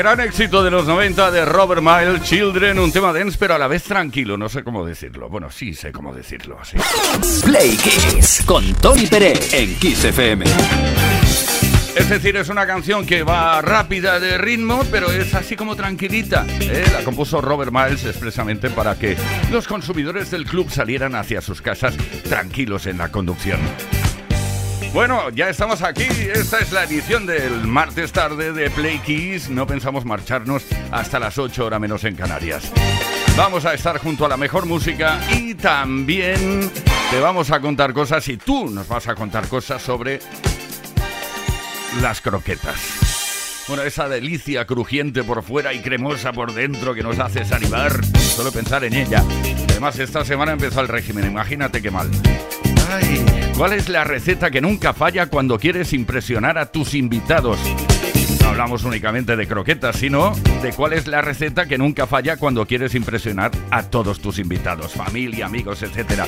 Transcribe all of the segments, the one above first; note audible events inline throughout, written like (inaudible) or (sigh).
Gran éxito de los 90 de Robert Miles, Children, un tema dense pero a la vez tranquilo, no sé cómo decirlo. Bueno, sí sé cómo decirlo, sí. Play Kiss con Tony Pérez en Kiss FM. Es decir, es una canción que va rápida de ritmo, pero es así como tranquilita. ¿eh? La compuso Robert Miles expresamente para que los consumidores del club salieran hacia sus casas tranquilos en la conducción. Bueno, ya estamos aquí. Esta es la edición del martes tarde de Play Keys. No pensamos marcharnos hasta las 8 horas menos en Canarias. Vamos a estar junto a la mejor música y también te vamos a contar cosas y tú nos vas a contar cosas sobre las croquetas. Bueno, esa delicia crujiente por fuera y cremosa por dentro que nos hace salivar solo pensar en ella. Además, esta semana empezó el régimen, imagínate qué mal. ¿Cuál es la receta que nunca falla cuando quieres impresionar a tus invitados? No hablamos únicamente de croquetas, sino de cuál es la receta que nunca falla cuando quieres impresionar a todos tus invitados, familia, amigos, etc.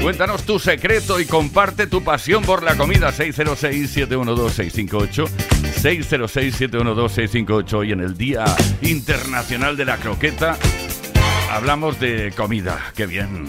Cuéntanos tu secreto y comparte tu pasión por la comida. 606-712-658. 606-712-658. Y en el Día Internacional de la Croqueta hablamos de comida. ¡Qué bien!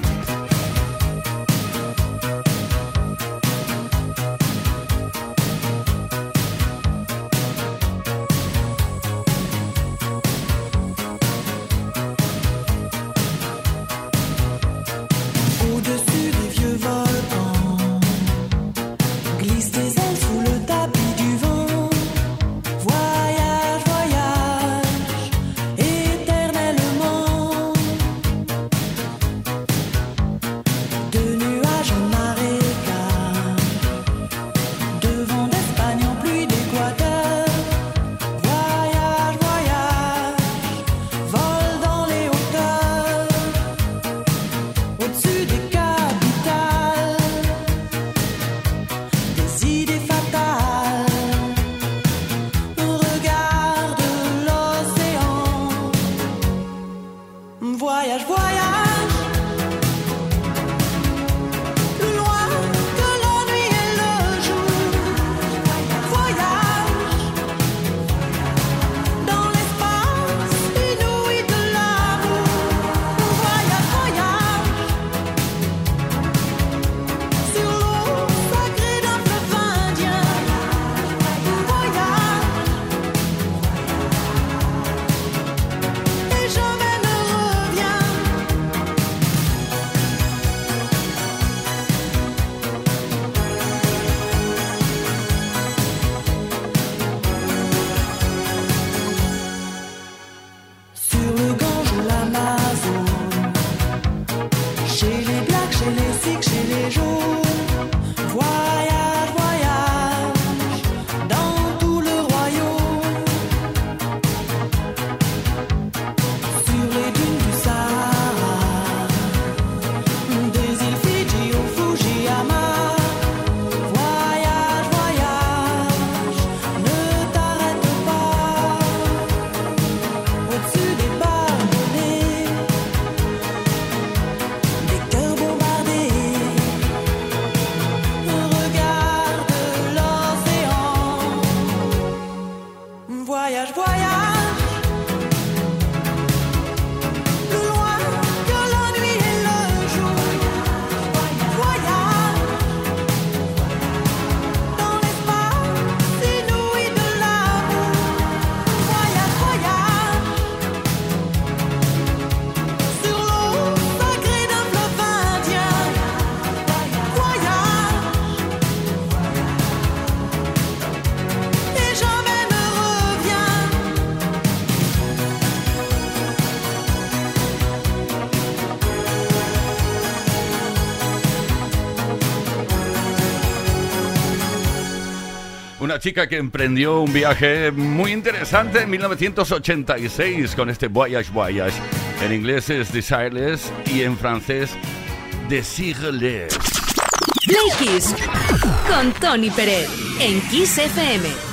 chica que emprendió un viaje muy interesante en 1986 con este Voyage Voyage. En inglés es Desireless y en francés Desireless. Play con Tony Pérez en Kiss FM.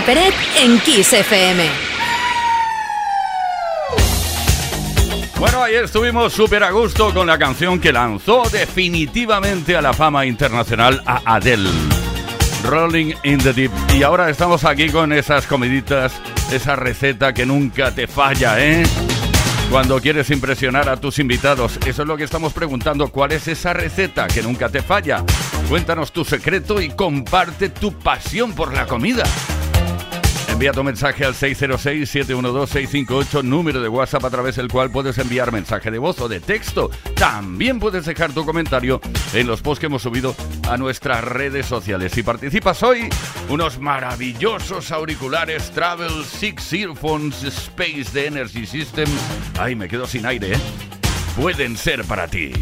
Peret en Kiss FM. Bueno, ayer estuvimos súper a gusto con la canción que lanzó definitivamente a la fama internacional a Adele. Rolling in the Deep. Y ahora estamos aquí con esas comiditas, esa receta que nunca te falla, ¿eh? Cuando quieres impresionar a tus invitados, eso es lo que estamos preguntando, ¿cuál es esa receta que nunca te falla? Cuéntanos tu secreto y comparte tu pasión por la comida. Envía tu mensaje al 606-712-658, número de WhatsApp a través del cual puedes enviar mensaje de voz o de texto. También puedes dejar tu comentario en los posts que hemos subido a nuestras redes sociales. Si participas hoy, unos maravillosos auriculares Travel Six Earphones Space de Energy System. Ay, me quedo sin aire, ¿eh? Pueden ser para ti.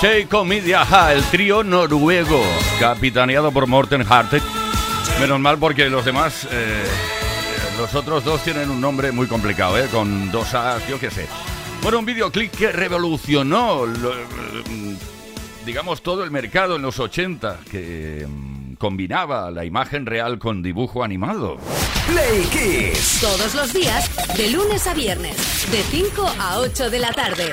Seiko Media, el trío noruego, capitaneado por Morten Hartek. Menos mal porque los demás, eh, los otros dos tienen un nombre muy complicado, ¿eh? con dos A's, yo qué sé. Bueno, un videoclip que revolucionó, lo- eh, digamos, todo el mercado en los 80, que mm, combinaba la imagen real con dibujo animado. Play Kiss. Todos los días, de lunes a viernes, de 5 a 8 de la tarde.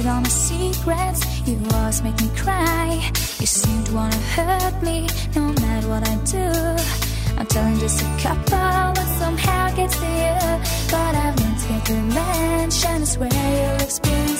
With all my secrets, you always make me cry. You seem to wanna hurt me, no matter what I do. I'm telling just a couple, but somehow it gets to you. But I've learned to get revenge, and I swear you'll experience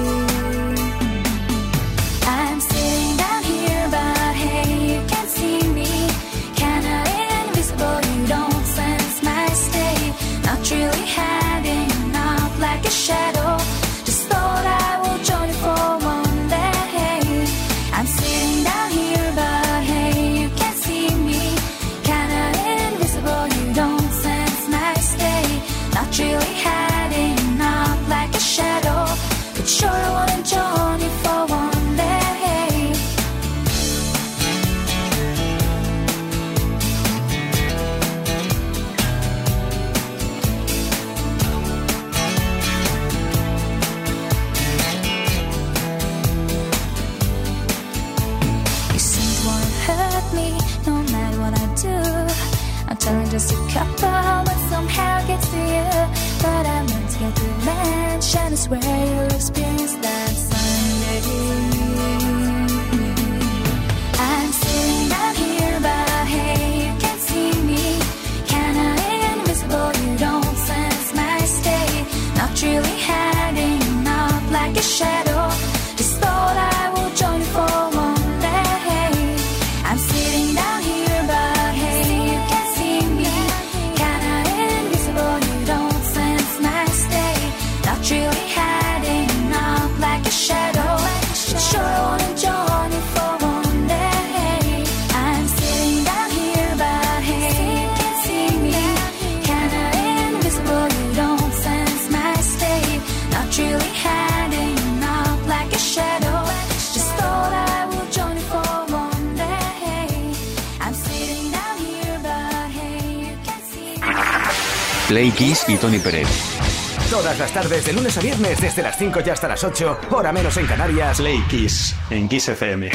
Tony Pérez. Todas las tardes, de lunes a viernes, desde las 5 y hasta las 8, hora menos en Canarias. Play Kiss en Kiss FM.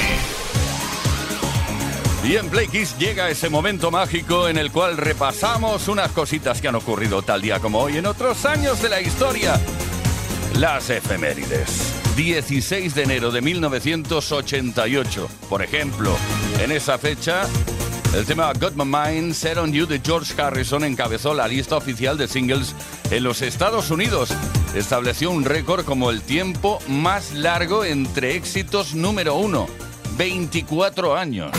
Y en Play Kiss llega ese momento mágico en el cual repasamos unas cositas que han ocurrido tal día como hoy en otros años de la historia. Las efemérides. 16 de enero de 1988. Por ejemplo, en esa fecha, el tema Got My Mind, Set on You de George Harrison encabezó la lista oficial de singles en los Estados Unidos. Estableció un récord como el tiempo más largo entre éxitos número uno. 24 años.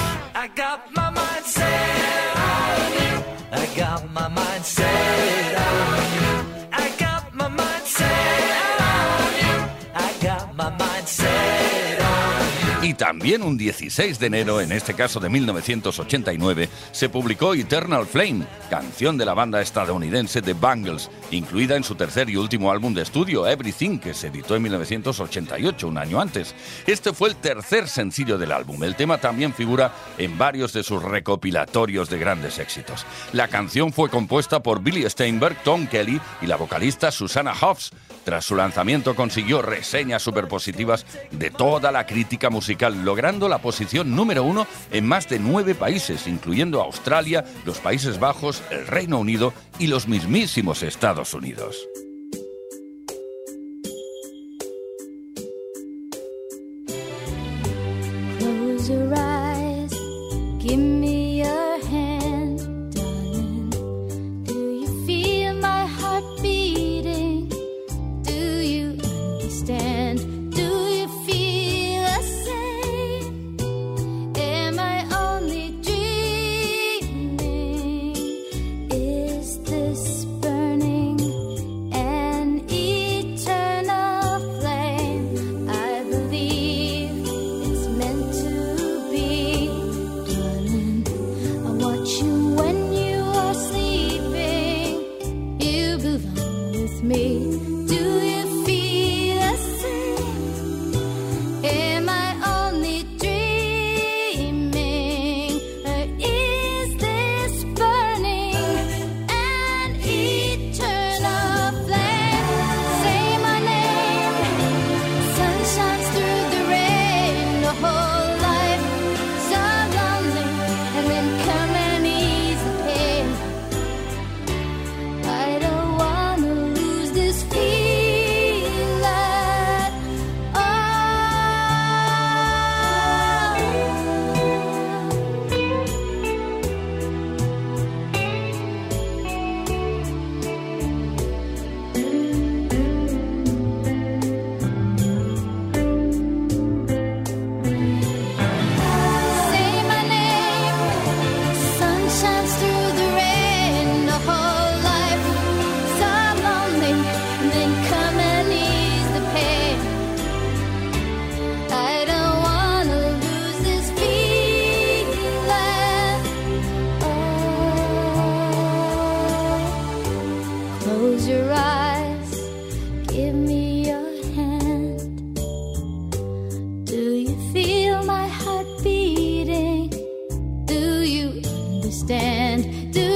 también un 16 de enero, en este caso de 1989, se publicó Eternal Flame, canción de la banda estadounidense The Bangles, incluida en su tercer y último álbum de estudio, Everything, que se editó en 1988, un año antes. Este fue el tercer sencillo del álbum. El tema también figura en varios de sus recopilatorios de grandes éxitos. La canción fue compuesta por Billy Steinberg, Tom Kelly y la vocalista Susanna Hoffs tras su lanzamiento consiguió reseñas superpositivas de toda la crítica musical, logrando la posición número uno en más de nueve países, incluyendo Australia, los Países Bajos, el Reino Unido y los mismísimos Estados Unidos. understand. Do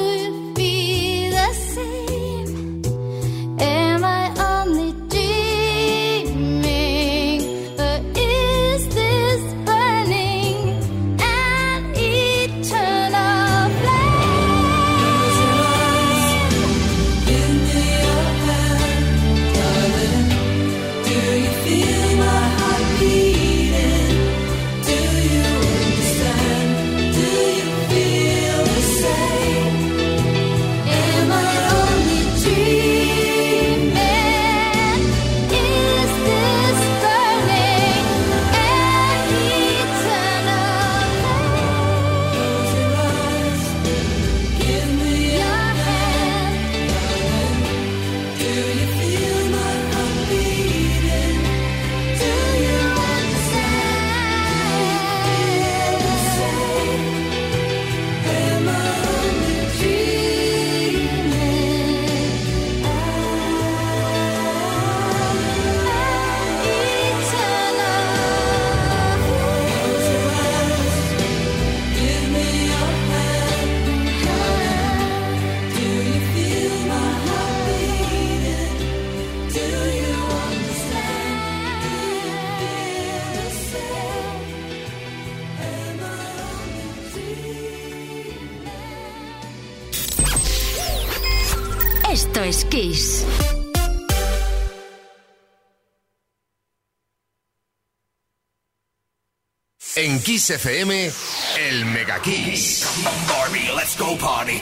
En Kiss FM, el Mega Kiss. Barbie, let's go party.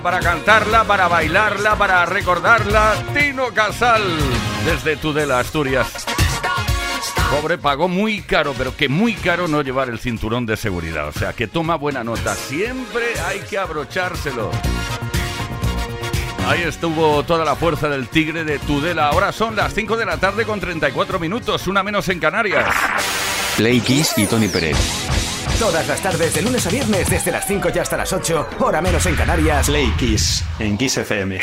Para cantarla, para bailarla, para recordarla, Tino Casal, desde Tudela, Asturias. Pobre pagó muy caro, pero que muy caro no llevar el cinturón de seguridad. O sea, que toma buena nota. Siempre hay que abrochárselo. Ahí estuvo toda la fuerza del tigre de Tudela. Ahora son las 5 de la tarde con 34 minutos, una menos en Canarias. Play Kiss y Tony Pérez. Todas las tardes, de lunes a viernes, desde las 5 y hasta las 8, hora menos en Canarias. Play Kiss en Kiss FM.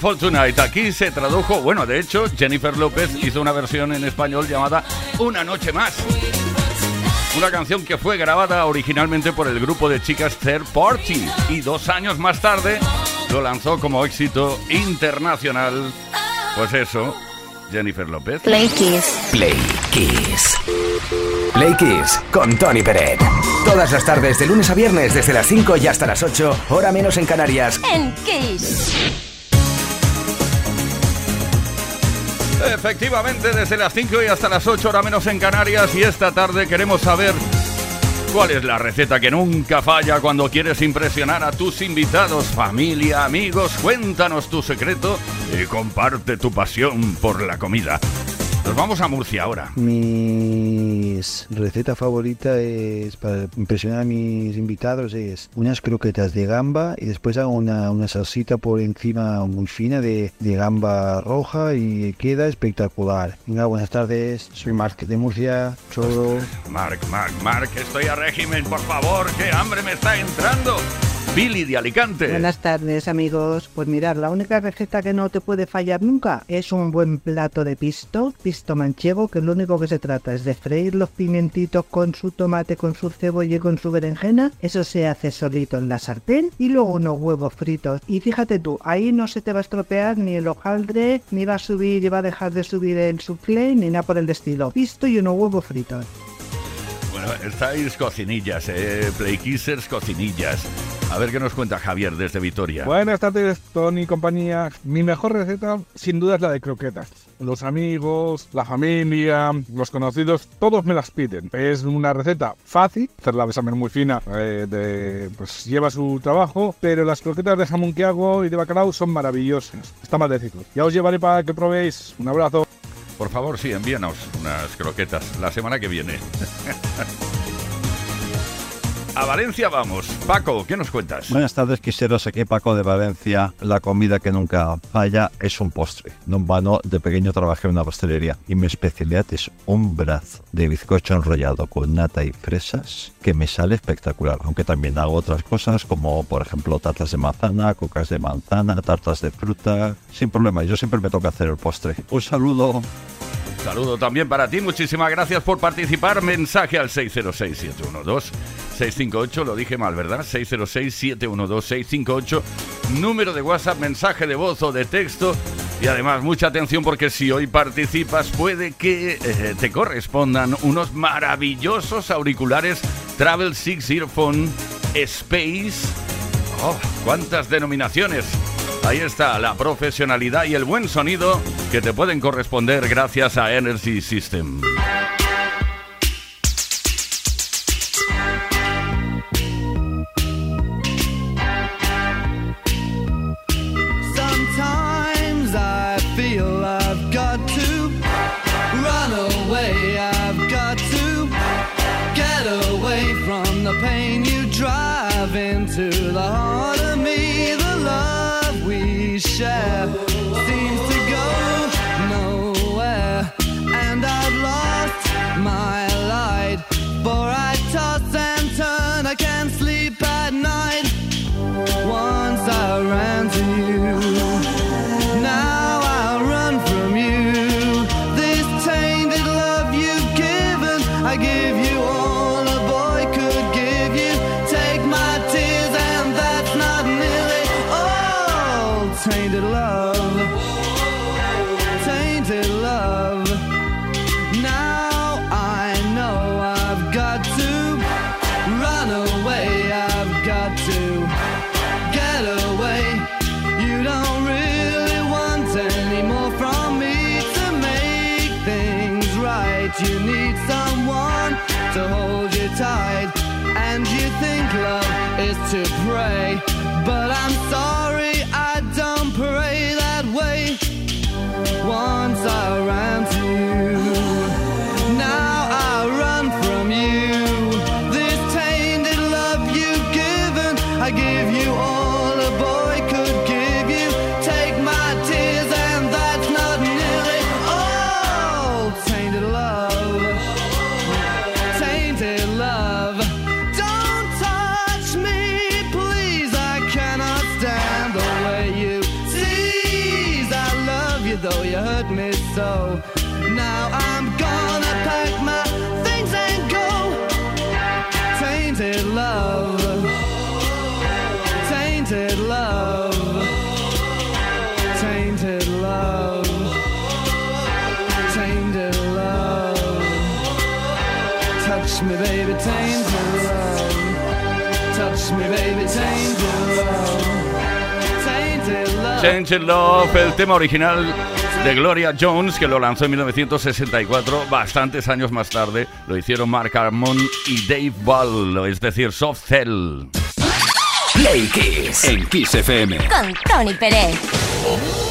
For Tonight. Aquí se tradujo, bueno, de hecho, Jennifer López hizo una versión en español llamada Una noche más. Una canción que fue grabada originalmente por el grupo de chicas Third Party y dos años más tarde lo lanzó como éxito internacional. Pues eso, Jennifer López. Play Kiss. Play Kiss. Play Kiss con Tony Peret. Todas las tardes, de lunes a viernes, desde las 5 y hasta las 8, hora menos en Canarias. En Kiss. Efectivamente, desde las 5 y hasta las 8 horas menos en Canarias y esta tarde queremos saber cuál es la receta que nunca falla cuando quieres impresionar a tus invitados, familia, amigos. Cuéntanos tu secreto y comparte tu pasión por la comida. Nos vamos a Murcia ahora. Mi receta favorita es para impresionar a mis invitados es unas croquetas de gamba y después hago una, una salsita por encima muy fina de, de gamba roja y queda espectacular. Venga, buenas tardes, soy Marc de Murcia, Choro. Marc, Marc, Marc, estoy a régimen, por favor, que hambre me está entrando. Billy de Alicante. Buenas tardes amigos. Pues mirar, la única receta que no te puede fallar nunca es un buen plato de pisto, pisto manchego, que lo único que se trata es de freír los pimientitos con su tomate, con su cebolla y con su berenjena. Eso se hace solito en la sartén y luego unos huevos fritos. Y fíjate tú, ahí no se te va a estropear ni el hojaldre, ni va a subir y va a dejar de subir el soufflé, ni nada por el estilo. Pisto y unos huevos fritos. Bueno, estáis cocinillas, eh, Playkissers cocinillas. A ver qué nos cuenta Javier desde Vitoria. Buenas tardes, Tony y compañía. Mi mejor receta, sin duda, es la de croquetas. Los amigos, la familia, los conocidos, todos me las piden. Es una receta fácil, hacerla de saber muy fina, eh, de, pues lleva su trabajo, pero las croquetas de jamón que hago y de bacalao son maravillosas. Está más decirlo. Ya os llevaré para que probéis. Un abrazo. Por favor, sí, envíanos unas croquetas la semana que viene. (laughs) A Valencia vamos. Paco, ¿qué nos cuentas? Buenas tardes, quiseros. Aquí Paco de Valencia. La comida que nunca falla es un postre. No en vano, de pequeño trabajé en una pastelería y mi especialidad es un brazo de bizcocho enrollado con nata y fresas que me sale espectacular. Aunque también hago otras cosas como, por ejemplo, tartas de manzana, cocas de manzana, tartas de fruta. Sin problema, yo siempre me toca hacer el postre. Un saludo. Saludo también para ti, muchísimas gracias por participar. Mensaje al 606-712-658, lo dije mal, ¿verdad? 606-712-658, número de WhatsApp, mensaje de voz o de texto. Y además, mucha atención porque si hoy participas puede que eh, te correspondan unos maravillosos auriculares Travel Six Earphone Space. ¡Oh, cuántas denominaciones! Ahí está la profesionalidad y el buen sonido que te pueden corresponder gracias a Energy System. You need someone to hold you tight, and you think love is to pray. But I'm sorry, Change in Love, el tema original de Gloria Jones, que lo lanzó en 1964, bastantes años más tarde. Lo hicieron Mark Harmon y Dave Ball, es decir, Soft Cell. Play Kiss en Kiss FM. Con Tony Pérez.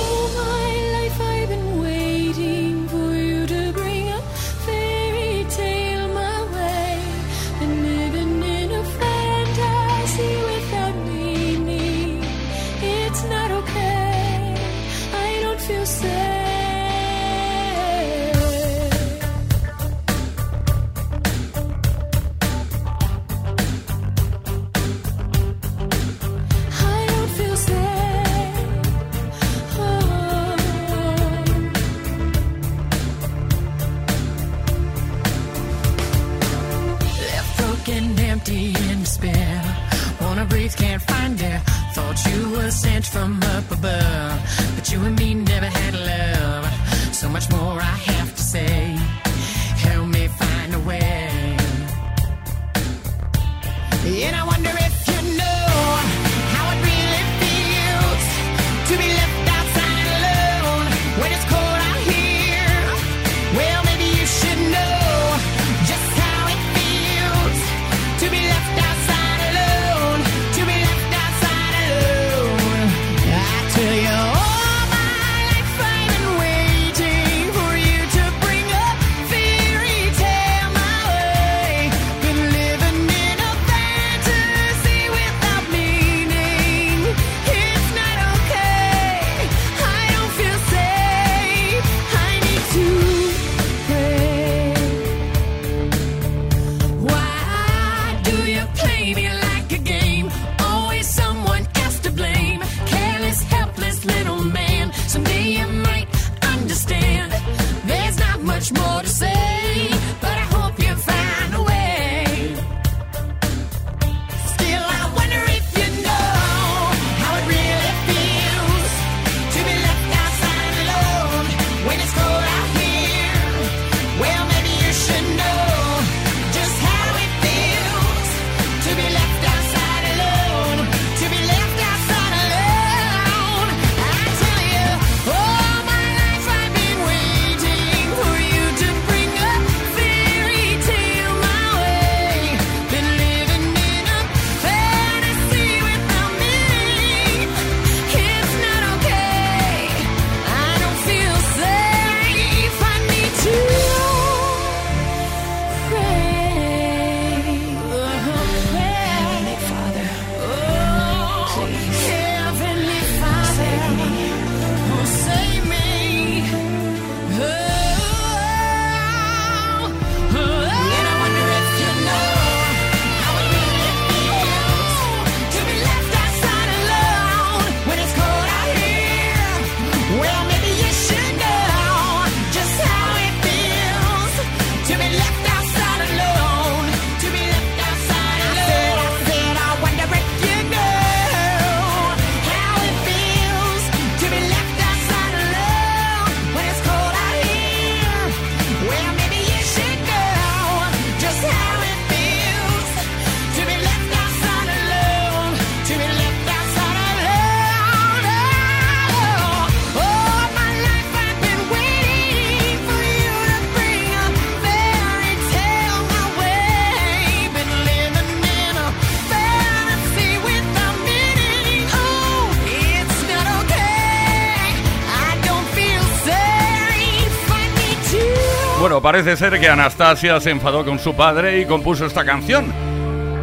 Parece ser que Anastasia se enfadó con su padre y compuso esta canción.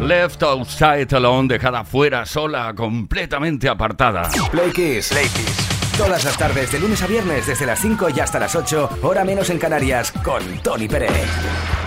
Left outside alone, dejada fuera, sola, completamente apartada. Play Kiss. Todas las tardes, de lunes a viernes, desde las 5 y hasta las 8, hora menos en Canarias, con Tony Pérez.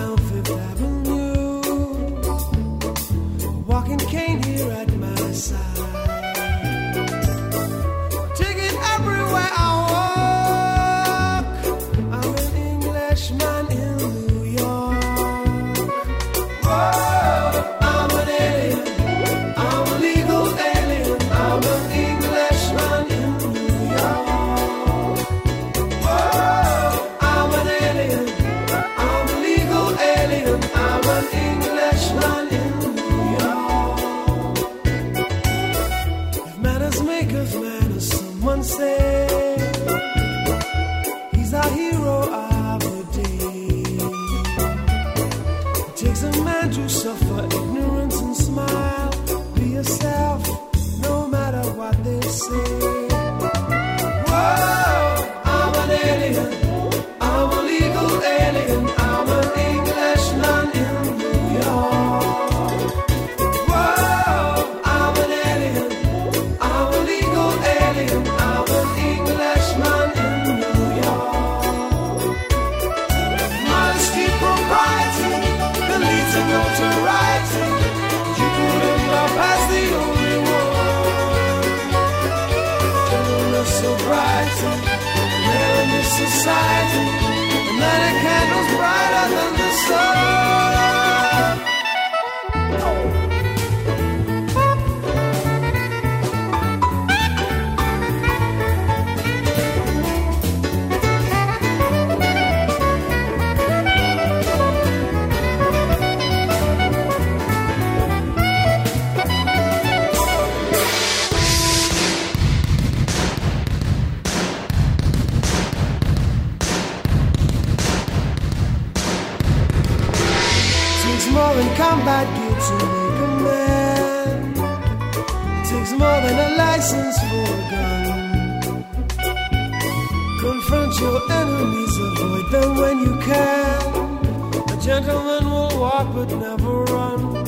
gentleman will walk but never run.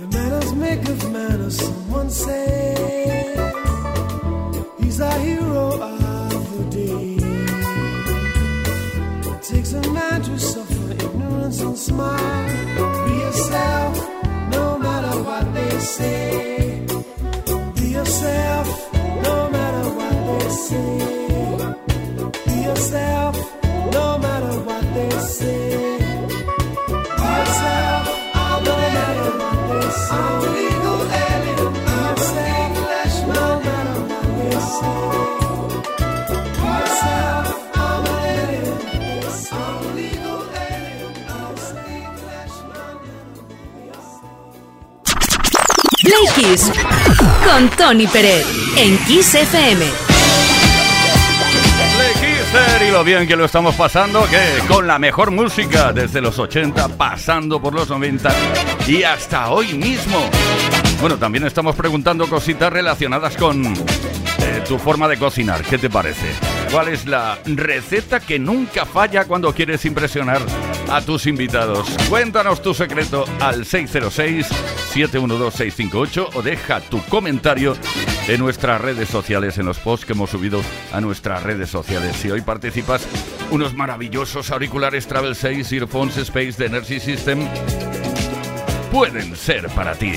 The manners make of manners, someone say. He's a hero of the day. It takes a man to suffer ignorance and smile. Be yourself, no matter what they say. Con Tony Pérez en Kiss FM. Y lo bien que lo estamos pasando, que con la mejor música desde los 80, pasando por los 90 y hasta hoy mismo. Bueno, también estamos preguntando cositas relacionadas con eh, tu forma de cocinar. ¿Qué te parece? ¿Cuál es la receta que nunca falla cuando quieres impresionar a tus invitados? Cuéntanos tu secreto al 606-712-658 o deja tu comentario en nuestras redes sociales, en los posts que hemos subido a nuestras redes sociales. Si hoy participas, unos maravillosos auriculares Travel 6 Earphones Space de Energy System pueden ser para ti.